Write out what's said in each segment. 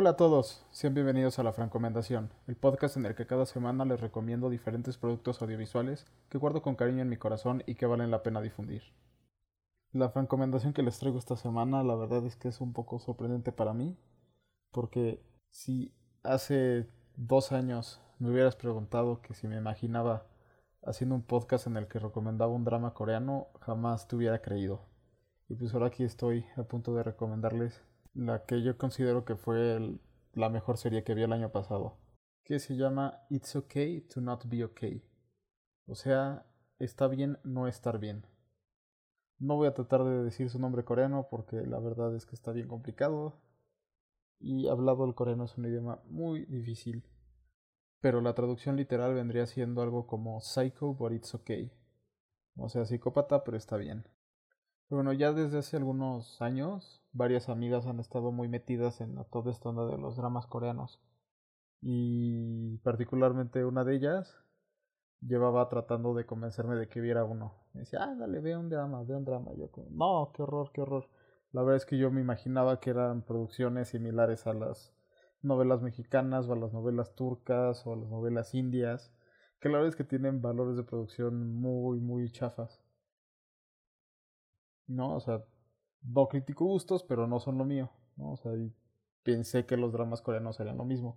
Hola a todos, sean bienvenidos a La Francomendación, el podcast en el que cada semana les recomiendo diferentes productos audiovisuales que guardo con cariño en mi corazón y que valen la pena difundir. La francomendación que les traigo esta semana, la verdad es que es un poco sorprendente para mí, porque si hace dos años me hubieras preguntado que si me imaginaba haciendo un podcast en el que recomendaba un drama coreano, jamás te hubiera creído. Y pues ahora aquí estoy a punto de recomendarles la que yo considero que fue la mejor serie que vi el año pasado, que se llama It's Okay to Not Be Okay. O sea, está bien no estar bien. No voy a tratar de decir su nombre coreano porque la verdad es que está bien complicado y hablado el coreano es un idioma muy difícil. Pero la traducción literal vendría siendo algo como Psycho but it's okay. O sea, psicópata pero está bien. Bueno, ya desde hace algunos años varias amigas han estado muy metidas en toda esta onda de los dramas coreanos. Y particularmente una de ellas llevaba tratando de convencerme de que viera uno. Me decía, ah, dale, ve un drama, ve un drama. yo no, qué horror, qué horror. La verdad es que yo me imaginaba que eran producciones similares a las novelas mexicanas o a las novelas turcas o a las novelas indias, que la verdad es que tienen valores de producción muy, muy chafas. No, o sea, no critico gustos, pero no son lo mío, ¿no? O sea, pensé que los dramas coreanos eran lo mismo.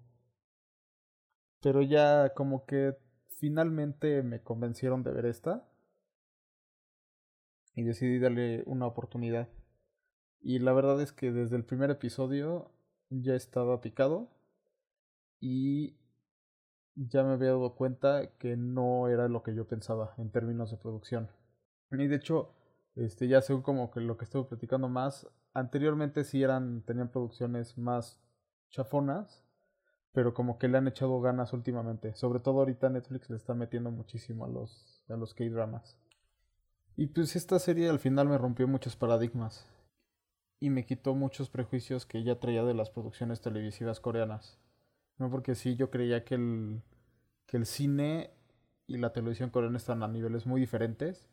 Pero ya como que finalmente me convencieron de ver esta y decidí darle una oportunidad. Y la verdad es que desde el primer episodio ya estaba picado y ya me había dado cuenta que no era lo que yo pensaba en términos de producción. Y de hecho, este, ya según como que lo que estuve platicando más, anteriormente sí eran, tenían producciones más chafonas, pero como que le han echado ganas últimamente. Sobre todo ahorita Netflix le está metiendo muchísimo a los, a los K-dramas. Y pues esta serie al final me rompió muchos paradigmas y me quitó muchos prejuicios que ya traía de las producciones televisivas coreanas. No porque sí, yo creía que el, que el cine y la televisión coreana están a niveles muy diferentes,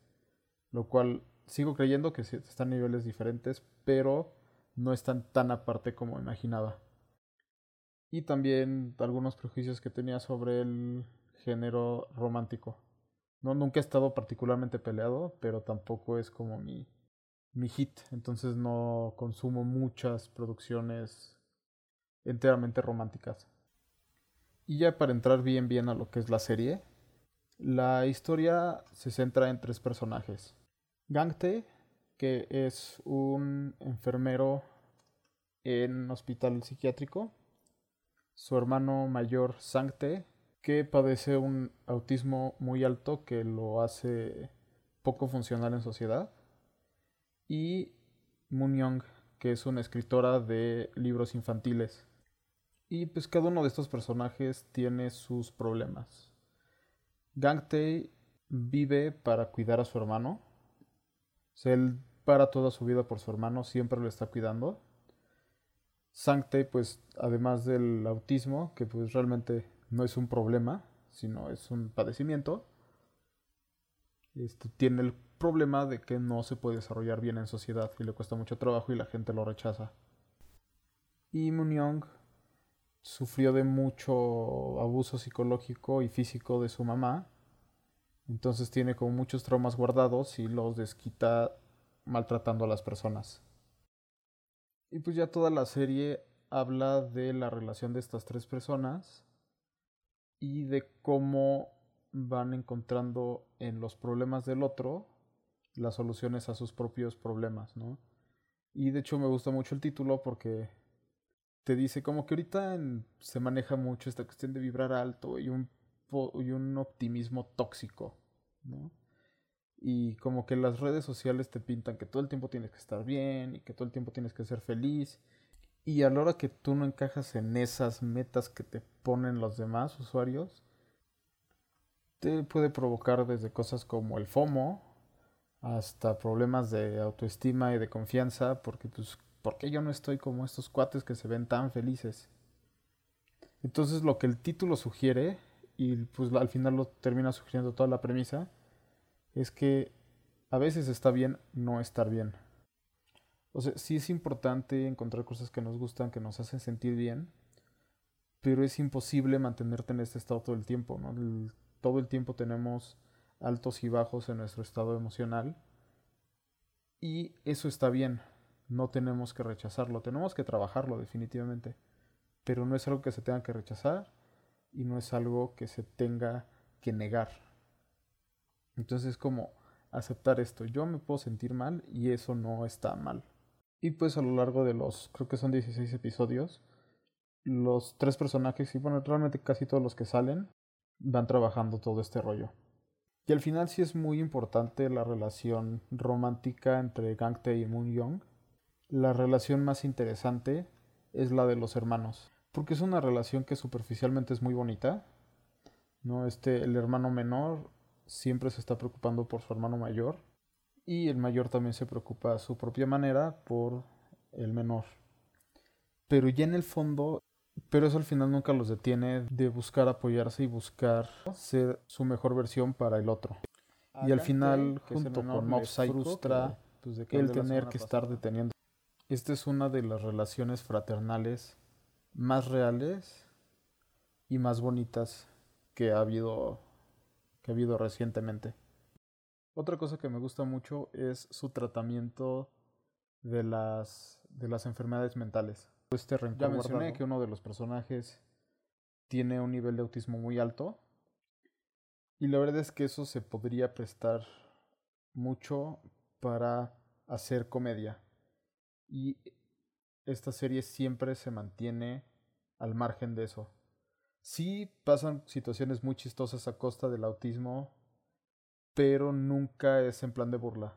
lo cual sigo creyendo que están a niveles diferentes, pero no están tan aparte como imaginaba. Y también algunos prejuicios que tenía sobre el género romántico. No, nunca he estado particularmente peleado, pero tampoco es como mi, mi hit. Entonces no consumo muchas producciones enteramente románticas. Y ya para entrar bien bien a lo que es la serie, la historia se centra en tres personajes. Gangte, que es un enfermero en un hospital psiquiátrico. Su hermano mayor, Sangte, que padece un autismo muy alto que lo hace poco funcional en sociedad. Y Young, que es una escritora de libros infantiles. Y pues cada uno de estos personajes tiene sus problemas. Gangte vive para cuidar a su hermano él para toda su vida por su hermano, siempre lo está cuidando. Sancte, pues, además del autismo, que pues realmente no es un problema, sino es un padecimiento, este, tiene el problema de que no se puede desarrollar bien en sociedad y le cuesta mucho trabajo y la gente lo rechaza. Y Munyong sufrió de mucho abuso psicológico y físico de su mamá entonces tiene como muchos traumas guardados y los desquita maltratando a las personas. Y pues ya toda la serie habla de la relación de estas tres personas y de cómo van encontrando en los problemas del otro las soluciones a sus propios problemas, ¿no? Y de hecho me gusta mucho el título porque te dice como que ahorita se maneja mucho esta cuestión de vibrar alto y un, y un optimismo tóxico. ¿no? Y como que las redes sociales te pintan que todo el tiempo tienes que estar bien y que todo el tiempo tienes que ser feliz. Y a la hora que tú no encajas en esas metas que te ponen los demás usuarios, te puede provocar desde cosas como el FOMO hasta problemas de autoestima y de confianza, porque pues, ¿por qué yo no estoy como estos cuates que se ven tan felices? Entonces lo que el título sugiere y pues al final lo termina sugiriendo toda la premisa, es que a veces está bien no estar bien. O sea, sí es importante encontrar cosas que nos gustan, que nos hacen sentir bien, pero es imposible mantenerte en este estado todo el tiempo, ¿no? todo el tiempo tenemos altos y bajos en nuestro estado emocional y eso está bien, no tenemos que rechazarlo, tenemos que trabajarlo definitivamente, pero no es algo que se tenga que rechazar y no es algo que se tenga que negar. Entonces es como aceptar esto, yo me puedo sentir mal y eso no está mal. Y pues a lo largo de los, creo que son 16 episodios, los tres personajes y bueno, realmente casi todos los que salen van trabajando todo este rollo. Y al final sí es muy importante la relación romántica entre Gangtae y Moon Young. La relación más interesante es la de los hermanos, porque es una relación que superficialmente es muy bonita. ¿no? Este, el hermano menor siempre se está preocupando por su hermano mayor y el mayor también se preocupa a su propia manera por el menor. Pero ya en el fondo, pero eso al final nunca los detiene de buscar apoyarse y buscar ser su mejor versión para el otro. y al final, junto con Mob frustra pues, el tener que estar deteniendo. Esta es una de las relaciones fraternales más reales y más bonitas que ha habido que ha habido recientemente. Otra cosa que me gusta mucho es su tratamiento de las, de las enfermedades mentales. Este ya mencioné que uno de los personajes tiene un nivel de autismo muy alto. Y la verdad es que eso se podría prestar mucho para hacer comedia. Y esta serie siempre se mantiene al margen de eso. Sí pasan situaciones muy chistosas a costa del autismo pero nunca es en plan de burla.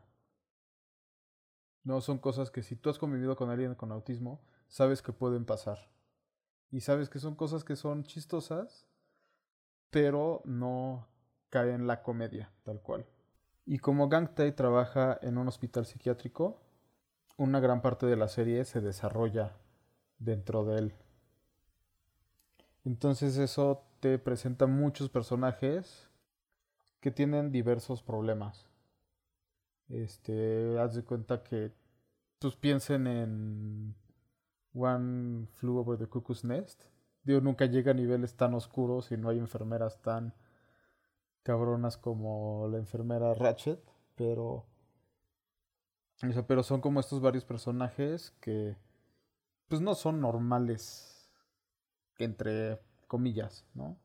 No son cosas que si tú has convivido con alguien con autismo, sabes que pueden pasar. Y sabes que son cosas que son chistosas, pero no caen en la comedia, tal cual. Y como Gang Tae trabaja en un hospital psiquiátrico, una gran parte de la serie se desarrolla dentro de él. Entonces eso te presenta muchos personajes que tienen diversos problemas. Este, haz de cuenta que pues piensen en One Flew Over the Cuckoo's Nest. Dios nunca llega a niveles tan oscuros y no hay enfermeras tan cabronas como la enfermera Ratchet, pero pero son como estos varios personajes que pues no son normales entre comillas, ¿no?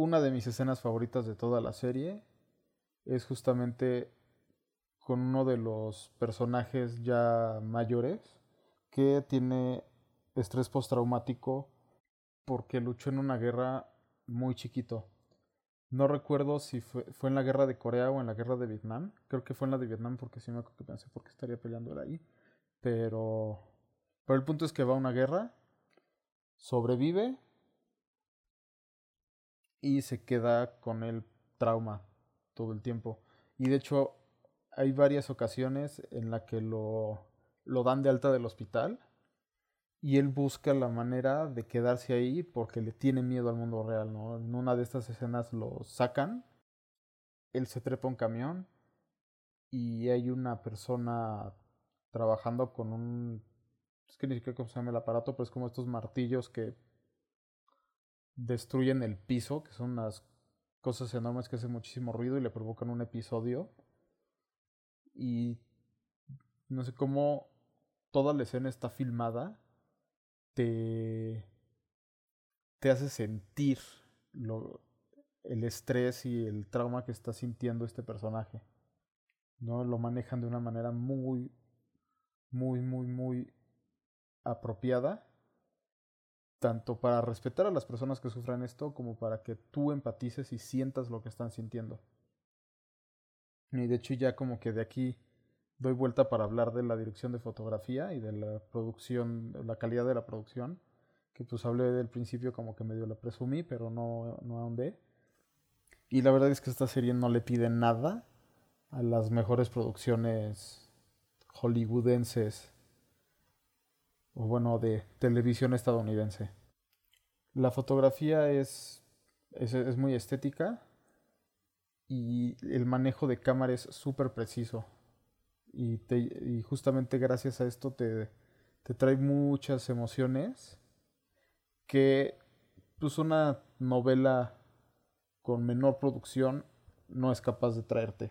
una de mis escenas favoritas de toda la serie es justamente con uno de los personajes ya mayores que tiene estrés postraumático porque luchó en una guerra muy chiquito. No recuerdo si fue, fue, en la guerra de Corea o en la guerra de Vietnam. Creo que fue en la de Vietnam porque sí me acuerdo que pensé por qué estaría peleando ahí. Pero, pero el punto es que va a una guerra, sobrevive y se queda con el trauma todo el tiempo. Y de hecho hay varias ocasiones en las que lo, lo dan de alta del hospital y él busca la manera de quedarse ahí porque le tiene miedo al mundo real, ¿no? En una de estas escenas lo sacan, él se trepa un camión y hay una persona trabajando con un... Es que ni siquiera cómo se llama el aparato, pero es como estos martillos que destruyen el piso, que son unas cosas enormes que hacen muchísimo ruido y le provocan un episodio. Y no sé cómo toda la escena está filmada, te, te hace sentir lo, el estrés y el trauma que está sintiendo este personaje. ¿no? Lo manejan de una manera muy, muy, muy, muy apropiada tanto para respetar a las personas que sufran esto como para que tú empatices y sientas lo que están sintiendo. Y de hecho ya como que de aquí doy vuelta para hablar de la dirección de fotografía y de la producción, la calidad de la producción, que pues hablé del principio como que medio la presumí, pero no, no ahondé. Y la verdad es que esta serie no le pide nada a las mejores producciones hollywoodenses o bueno, de televisión estadounidense. La fotografía es, es, muy estética y el manejo de cámara es súper preciso. Y, te, y justamente gracias a esto te, te trae muchas emociones que pues una novela con menor producción no es capaz de traerte.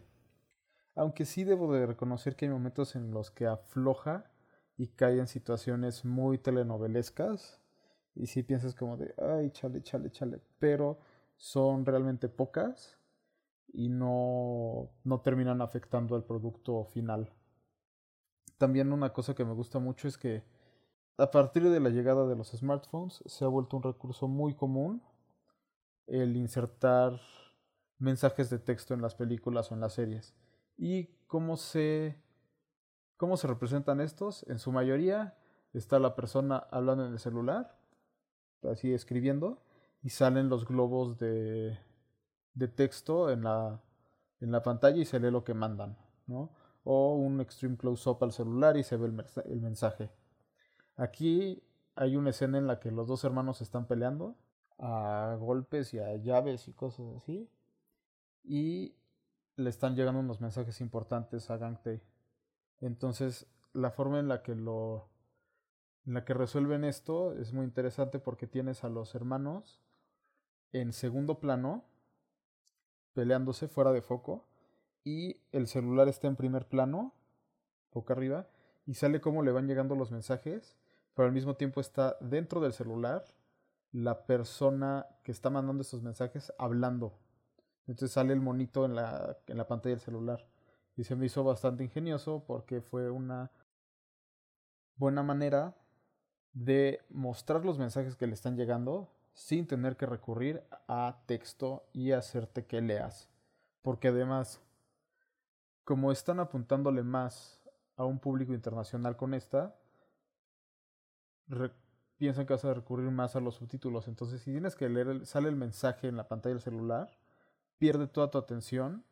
Aunque sí debo de reconocer que hay momentos en los que afloja y cae en situaciones muy telenovelescas y si piensas como de, ay, chale, chale, chale, pero son realmente pocas y no, no terminan afectando al producto final. También una cosa que me gusta mucho es que a partir de la llegada de los smartphones se ha vuelto un recurso muy común el insertar mensajes de texto en las películas o en las series. ¿Y cómo se, cómo se representan estos? En su mayoría está la persona hablando en el celular, así escribiendo, y salen los globos de, de texto en la, en la pantalla y se lee lo que mandan, ¿no? O un extreme close-up al celular y se ve el, el mensaje. Aquí hay una escena en la que los dos hermanos están peleando a golpes y a llaves y cosas así. Y le están llegando unos mensajes importantes a Gangtei. Entonces, la forma en la que lo en la que resuelven esto es muy interesante porque tienes a los hermanos en segundo plano peleándose fuera de foco y el celular está en primer plano, boca arriba, y sale cómo le van llegando los mensajes, pero al mismo tiempo está dentro del celular la persona que está mandando estos mensajes hablando. Entonces sale el monito en la, en la pantalla del celular. Y se me hizo bastante ingenioso porque fue una buena manera de mostrar los mensajes que le están llegando sin tener que recurrir a texto y hacerte que leas. Porque además, como están apuntándole más a un público internacional con esta, piensan que vas a recurrir más a los subtítulos. Entonces, si tienes que leer, sale el mensaje en la pantalla del celular, pierde toda tu atención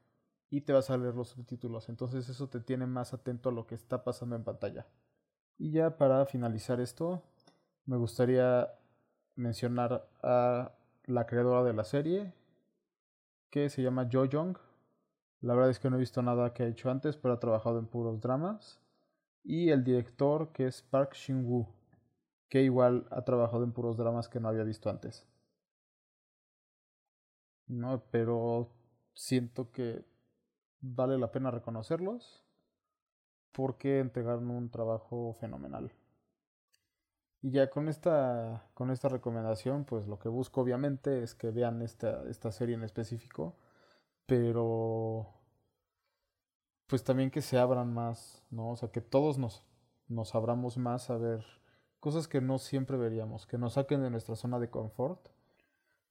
y te vas a leer los subtítulos. Entonces, eso te tiene más atento a lo que está pasando en pantalla. Y ya para finalizar esto, me gustaría mencionar a la creadora de la serie, que se llama Jo Young. La verdad es que no he visto nada que ha hecho antes, pero ha trabajado en puros dramas. Y el director, que es Park Shin-woo que igual ha trabajado en puros dramas que no había visto antes. No, pero siento que vale la pena reconocerlos porque entregaron un trabajo fenomenal. Y ya con esta, con esta recomendación, pues lo que busco obviamente es que vean esta, esta serie en específico, pero pues también que se abran más, ¿no? O sea, que todos nos, nos abramos más a ver cosas que no siempre veríamos, que nos saquen de nuestra zona de confort,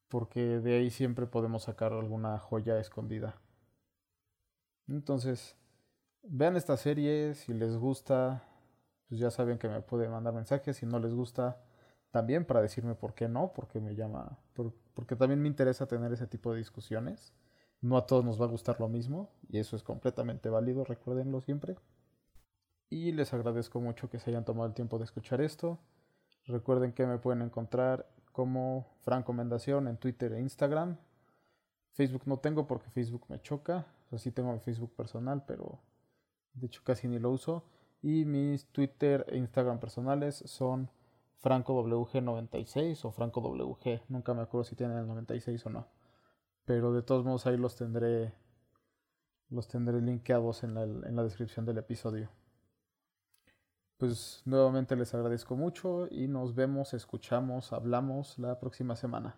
porque de ahí siempre podemos sacar alguna joya escondida. Entonces, vean esta serie, si les gusta, pues ya saben que me pueden mandar mensajes, si no les gusta, también para decirme por qué no, porque me llama, porque también me interesa tener ese tipo de discusiones. No a todos nos va a gustar lo mismo, y eso es completamente válido, recuérdenlo siempre. Y les agradezco mucho que se hayan tomado el tiempo de escuchar esto. Recuerden que me pueden encontrar como Franco Mendación en Twitter e Instagram. Facebook no tengo porque Facebook me choca. O sí tengo mi Facebook personal, pero de hecho casi ni lo uso. Y mis Twitter e Instagram personales son FrancoWG96 o FrancoWG. Nunca me acuerdo si tienen el 96 o no. Pero de todos modos ahí los tendré los tendré linkeados en la, en la descripción del episodio pues nuevamente les agradezco mucho y nos vemos, escuchamos, hablamos la próxima semana.